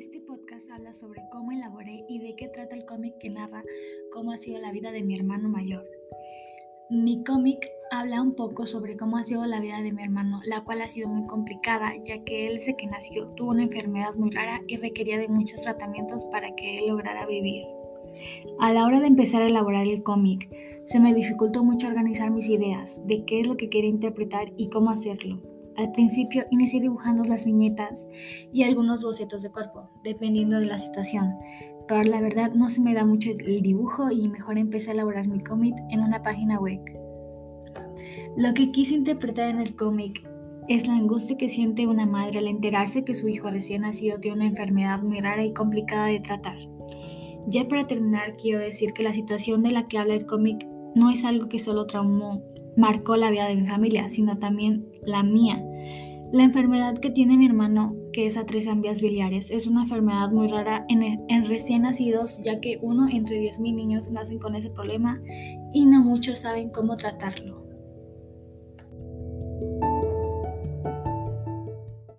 Este podcast habla sobre cómo elaboré y de qué trata el cómic que narra cómo ha sido la vida de mi hermano mayor. Mi cómic habla un poco sobre cómo ha sido la vida de mi hermano, la cual ha sido muy complicada, ya que él desde que nació tuvo una enfermedad muy rara y requería de muchos tratamientos para que él lograra vivir. A la hora de empezar a elaborar el cómic, se me dificultó mucho organizar mis ideas de qué es lo que quería interpretar y cómo hacerlo. Al principio inicié dibujando las viñetas y algunos bocetos de cuerpo, dependiendo de la situación, pero la verdad no se me da mucho el dibujo y mejor empecé a elaborar mi cómic en una página web. Lo que quise interpretar en el cómic es la angustia que siente una madre al enterarse que su hijo recién nacido tiene una enfermedad muy rara y complicada de tratar. Ya para terminar, quiero decir que la situación de la que habla el cómic no es algo que solo traumó, marcó la vida de mi familia, sino también la mía. La enfermedad que tiene mi hermano, que es atresia vías biliares, es una enfermedad muy rara en, en recién nacidos, ya que uno entre 10.000 niños nacen con ese problema y no muchos saben cómo tratarlo.